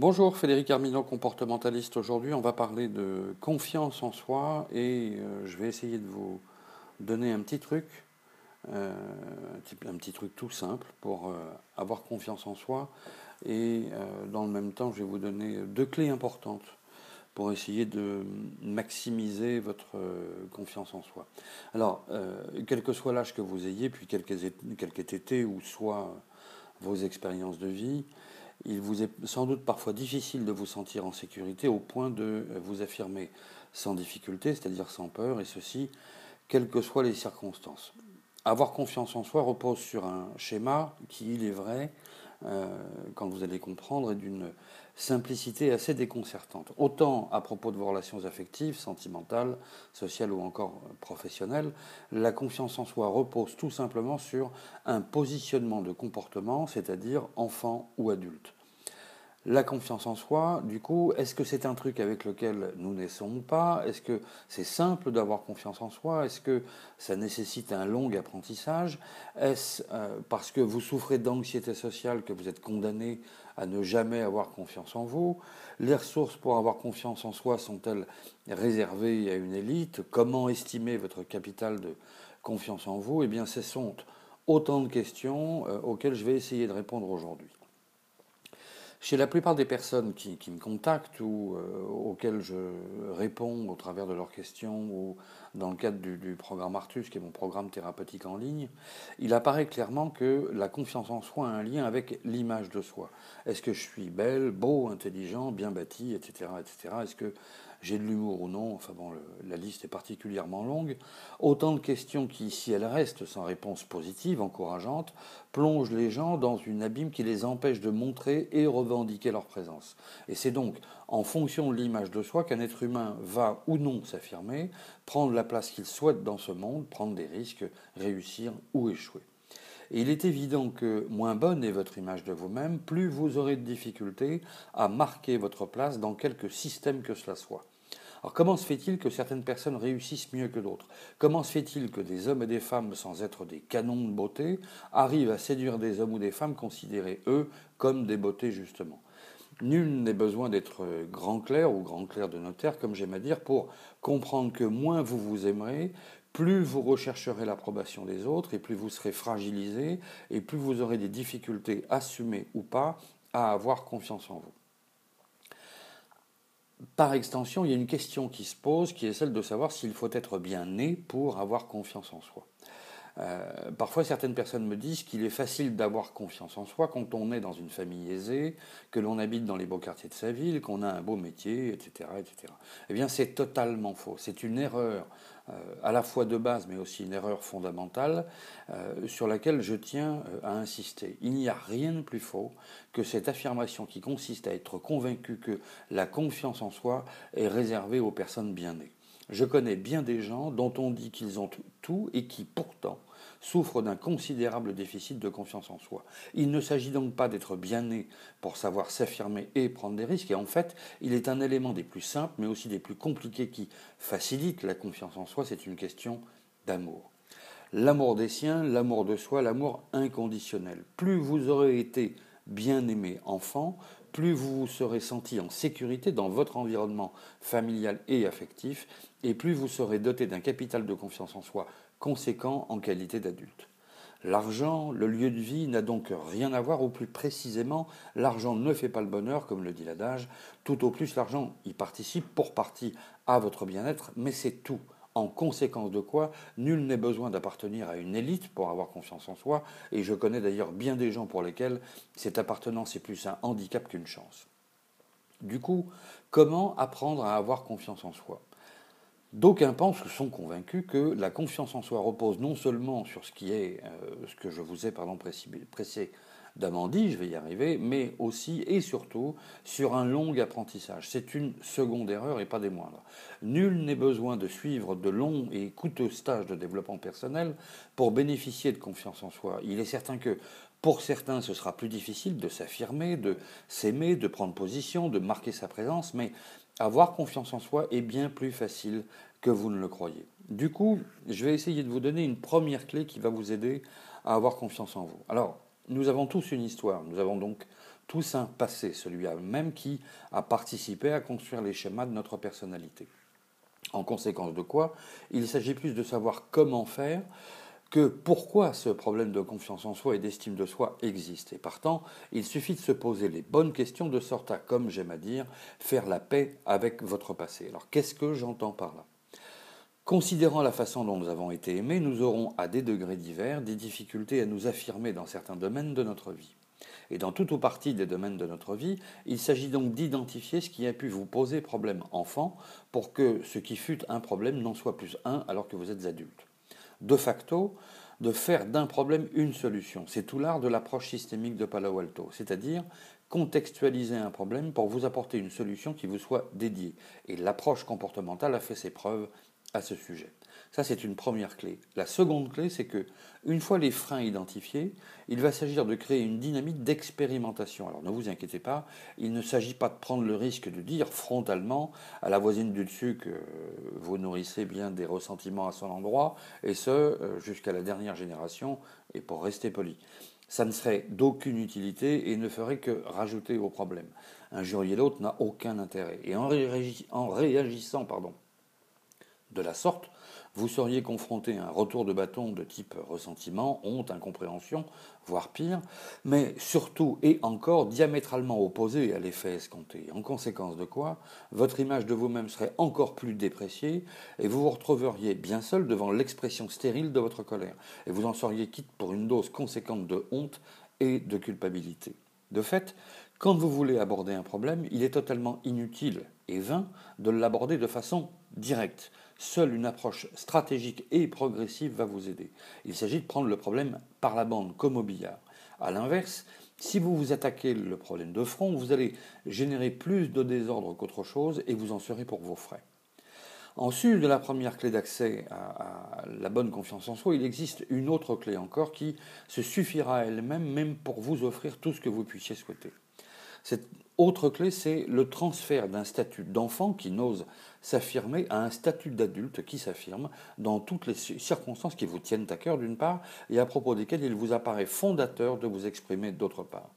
Bonjour, Frédéric Armignon, comportementaliste. Aujourd'hui, on va parler de confiance en soi et euh, je vais essayer de vous donner un petit truc, euh, un petit truc tout simple pour euh, avoir confiance en soi. Et dans le même temps, je vais vous donner deux clés importantes pour essayer de maximiser votre confiance en soi. Alors, quel que soit l'âge que vous ayez, puis quel qu'ait été ou soit vos expériences de vie, il vous est sans doute parfois difficile de vous sentir en sécurité au point de vous affirmer sans difficulté, c'est-à-dire sans peur, et ceci, quelles que soient les circonstances. Avoir confiance en soi repose sur un schéma qui, il est vrai, euh, quand vous allez comprendre, est d'une simplicité assez déconcertante. Autant à propos de vos relations affectives, sentimentales, sociales ou encore professionnelles, la confiance en soi repose tout simplement sur un positionnement de comportement, c'est-à-dire enfant ou adulte. La confiance en soi, du coup, est-ce que c'est un truc avec lequel nous naissons ou pas? Est-ce que c'est simple d'avoir confiance en soi? Est-ce que ça nécessite un long apprentissage? Est-ce euh, parce que vous souffrez d'anxiété sociale que vous êtes condamné à ne jamais avoir confiance en vous. Les ressources pour avoir confiance en soi sont-elles réservées à une élite? Comment estimer votre capital de confiance en vous? Eh bien, ce sont autant de questions euh, auxquelles je vais essayer de répondre aujourd'hui. Chez la plupart des personnes qui, me contactent ou euh, auxquelles je réponds au travers de leurs questions ou dans le cadre du, programme Artus, qui est mon programme thérapeutique en ligne, il apparaît clairement que la confiance en soi a un lien avec l'image de soi. Est-ce que je suis belle, beau, intelligent, bien bâti, etc. etc. Est-ce que j'ai de l'humour ou non, enfin bon, la liste est particulièrement longue. Autant de questions qui, si elles restent sans réponse positive, encourageante, plongent les gens dans une abîme qui les empêche de montrer et revendiquer leur présence. Et c'est donc en fonction de l'image de soi qu'un être humain va ou non s'affirmer, prendre la place qu'il souhaite dans ce monde, prendre des risques, réussir ou échouer. Et il est évident que moins bonne est votre image de vous-même, plus vous aurez de difficultés à marquer votre place dans quelque système que cela soit. Alors comment se fait-il que certaines personnes réussissent mieux que d'autres? Comment se fait-il que des hommes et des femmes, sans être des canons de beauté, arrivent à séduire des hommes ou des femmes considérés, eux, comme des beautés justement? Nul n'est besoin d'être grand clair ou grand clair de notaire, comme j'aime à dire, pour comprendre que moins vous vous aimerez, plus vous rechercherez l'approbation des autres et plus vous serez fragilisé et plus vous aurez des difficultés, assumées ou pas, à avoir confiance en vous. Par extension, il y a une question qui se pose qui est celle de savoir s'il faut être bien né pour avoir confiance en soi. Euh, parfois, certaines personnes me disent qu'il est facile d'avoir confiance en soi quand on est dans une famille aisée, que l'on habite dans les beaux quartiers de sa ville, qu'on a un beau métier, etc. etc. Eh bien, c'est totalement faux. C'est une erreur euh, à la fois de base, mais aussi une erreur fondamentale euh, sur laquelle je tiens à insister. Il n'y a rien de plus faux que cette affirmation qui consiste à être convaincu que la confiance en soi est réservée aux personnes bien nées. Je connais bien des gens dont on dit qu'ils ont tout et qui pourtant souffrent d'un considérable déficit de confiance en soi. Il ne s'agit donc pas d'être bien né pour savoir s'affirmer et prendre des risques, et en fait, il est un élément des plus simples, mais aussi des plus compliqués qui facilite la confiance en soi, c'est une question d'amour. L'amour des siens, l'amour de soi, l'amour inconditionnel. Plus vous aurez été bien aimé enfant, plus vous vous serez senti en sécurité dans votre environnement familial et affectif, et plus vous serez doté d'un capital de confiance en soi conséquent en qualité d'adulte. L'argent, le lieu de vie, n'a donc rien à voir, ou plus précisément, l'argent ne fait pas le bonheur, comme le dit l'adage, tout au plus l'argent y participe pour partie à votre bien-être, mais c'est tout. En conséquence de quoi, nul n'est besoin d'appartenir à une élite pour avoir confiance en soi, et je connais d'ailleurs bien des gens pour lesquels cette appartenance est plus un handicap qu'une chance. Du coup, comment apprendre à avoir confiance en soi? D'aucuns pensent sont convaincus que la confiance en soi repose non seulement sur ce qui est euh, ce que je vous ai pardon, précédemment dit, je vais y arriver, mais aussi et surtout sur un long apprentissage. C'est une seconde erreur et pas des moindres. Nul n'est besoin de suivre de longs et coûteux stages de développement personnel pour bénéficier de confiance en soi. Il est certain que pour certains, ce sera plus difficile de s'affirmer, de s'aimer, de prendre position, de marquer sa présence, mais avoir confiance en soi est bien plus facile que vous ne le croyez. Du coup, je vais essayer de vous donner une première clé qui va vous aider à avoir confiance en vous. Alors, nous avons tous une histoire. Nous avons donc tout un passé, celui-là même qui a participé à construire les schémas de notre personnalité. En conséquence de quoi, il s'agit plus de savoir comment faire que pourquoi ce problème de confiance en soi et d'estime de soi existe. Et partant, il suffit de se poser les bonnes questions de sorte à, comme j'aime à dire, faire la paix avec votre passé. Alors qu'est-ce que j'entends par là? Considérant la façon dont nous avons été aimés, nous aurons, à des degrés divers, des difficultés à nous affirmer dans certains domaines de notre vie. Et dans toute ou partie des domaines de notre vie, il s'agit donc d'identifier ce qui a pu vous poser problème enfant pour que ce qui fut un problème n'en soit plus un alors que vous êtes adulte de facto, de faire d'un problème une solution. C'est tout l'art de l'approche systémique de Palo Alto, c'est-à-dire contextualiser un problème pour vous apporter une solution qui vous soit dédiée. Et l'approche comportementale a fait ses preuves à ce sujet. Ça, c'est une première clé. La seconde clé, c'est que, une fois les freins identifiés, il va s'agir de créer une dynamique d'expérimentation. Alors ne vous inquiétez pas, il ne s'agit pas de prendre le risque de dire frontalement à la voisine du dessus que vous nourrissez bien des ressentiments à son endroit, et ce, euh, jusqu'à la dernière génération, et pour rester poli. Ça ne serait d'aucune utilité et ne ferait que rajouter au problème. Injurier l'autre n'a aucun intérêt. Et en, réagissant pardon, de la sorte, vous seriez confronté à un retour de bâton de type ressentiment, honte, incompréhension, voire pire, mais surtout et encore diamétralement opposé à l'effet escompté. En conséquence de quoi, votre image de vous-même serait encore plus dépréciée et vous vous retrouveriez bien seul devant l'expression stérile de votre colère. Et vous en seriez quitte pour une dose conséquente de honte et de culpabilité. De fait, quand vous voulez aborder un problème, il est totalement inutile et vain de l'aborder de façon directe. Seule une approche stratégique et progressive va vous aider. Il s'agit de prendre le problème par la bande, comme au billard. A l'inverse, si vous vous attaquez le problème de front, vous allez générer plus de désordre qu'autre chose et vous en serez pour vos frais. En sus de la première clé d'accès à, la bonne confiance en soi, il existe une autre clé encore qui se suffira elle-même même pour vous offrir tout ce que vous puissiez souhaiter. Cette autre clé, c'est le transfert d'un statut d'enfant qui n'ose s'affirmer à un statut d'adulte qui s'affirme dans toutes les circonstances qui vous tiennent à cœur d'une part et à propos desquelles il vous apparaît fondateur de vous exprimer d'autre part.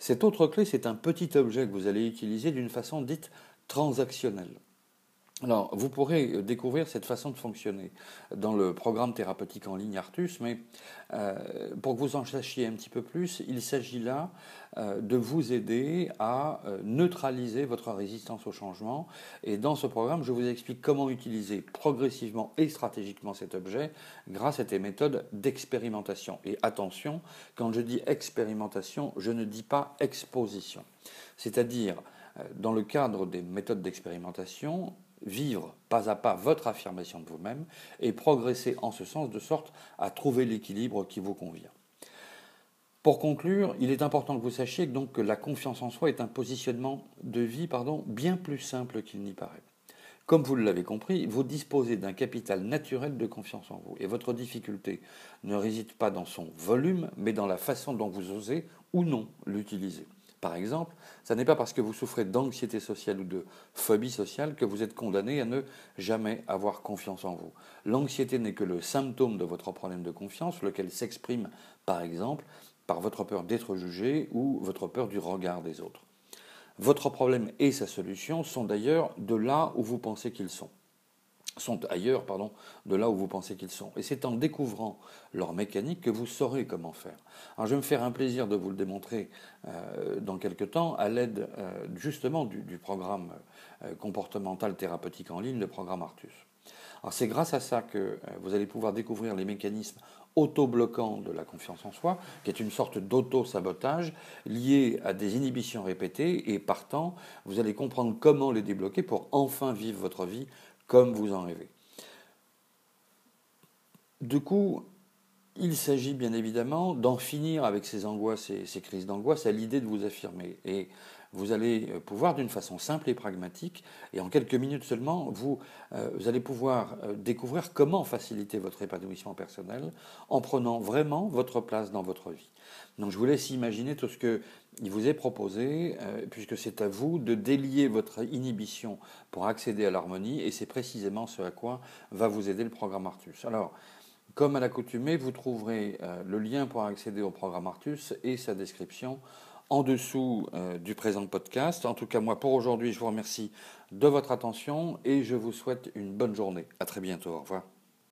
Cette autre clé, c'est un petit objet que vous allez utiliser d'une façon dite transactionnelle. Alors, vous pourrez euh, découvrir cette façon de fonctionner dans le programme thérapeutique en ligne Artus, mais euh, pour que vous en sachiez un petit peu plus, il s'agit là euh, de vous aider à neutraliser votre résistance au changement. Et dans ce programme, je vous explique comment utiliser progressivement et stratégiquement cet objet grâce à des méthodes d'expérimentation. Et attention, quand je dis expérimentation, je ne dis pas exposition. C'est-à-dire, dans le cadre des méthodes d'expérimentation, vivre pas à pas votre affirmation de vous-même et progresser en ce sens de sorte à trouver l'équilibre qui vous convient. Pour conclure, il est important que vous sachiez donc que la confiance en soi est un positionnement de vie pardon, bien plus simple qu'il n'y paraît. Comme vous l'avez compris, vous disposez d'un capital naturel de confiance en vous. Et votre difficulté ne réside pas dans son volume, mais dans la façon dont vous osez ou non l'utiliser. Par exemple, ce n'est pas parce que vous souffrez d'anxiété sociale ou de phobie sociale que vous êtes condamné à ne jamais avoir confiance en vous. L'anxiété n'est que le symptôme de votre problème de confiance, lequel s'exprime, par exemple, par votre peur d'être jugé ou votre peur du regard des autres. Votre problème et sa solution sont d'ailleurs de là où vous pensez qu'ils sont sont ailleurs pardon, de là où vous pensez qu'ils sont. Et c'est en découvrant leur mécanique que vous saurez comment faire. Alors je vais me faire un plaisir de vous le démontrer euh, dans quelques temps à l'aide euh, justement du, programme euh, comportemental thérapeutique en ligne, le programme Artus. Alors c'est grâce à ça que vous allez pouvoir découvrir les mécanismes auto-bloquants de la confiance en soi, qui est une sorte d'auto-sabotage lié à des inhibitions répétées, et partant, vous allez comprendre comment les débloquer pour enfin vivre votre vie comme vous en rêvez. Du coup, il s'agit bien évidemment d'en finir avec ces angoisses et ces crises d'angoisse à l'idée de vous affirmer. Et vous allez pouvoir, d'une façon simple et pragmatique, et en quelques minutes seulement, vous, euh, vous allez pouvoir euh, découvrir comment faciliter votre épanouissement personnel en prenant vraiment votre place dans votre vie. Donc je vous laisse imaginer tout ce que il vous est proposé, puisque c'est à vous de délier votre inhibition pour accéder à l'harmonie, et c'est précisément ce à quoi va vous aider le programme Artus. Alors, comme à l'accoutumée, vous trouverez le lien pour accéder au programme Artus et sa description en dessous du présent podcast. En tout cas, moi, pour aujourd'hui, je vous remercie de votre attention et je vous souhaite une bonne journée. À très bientôt. Au revoir.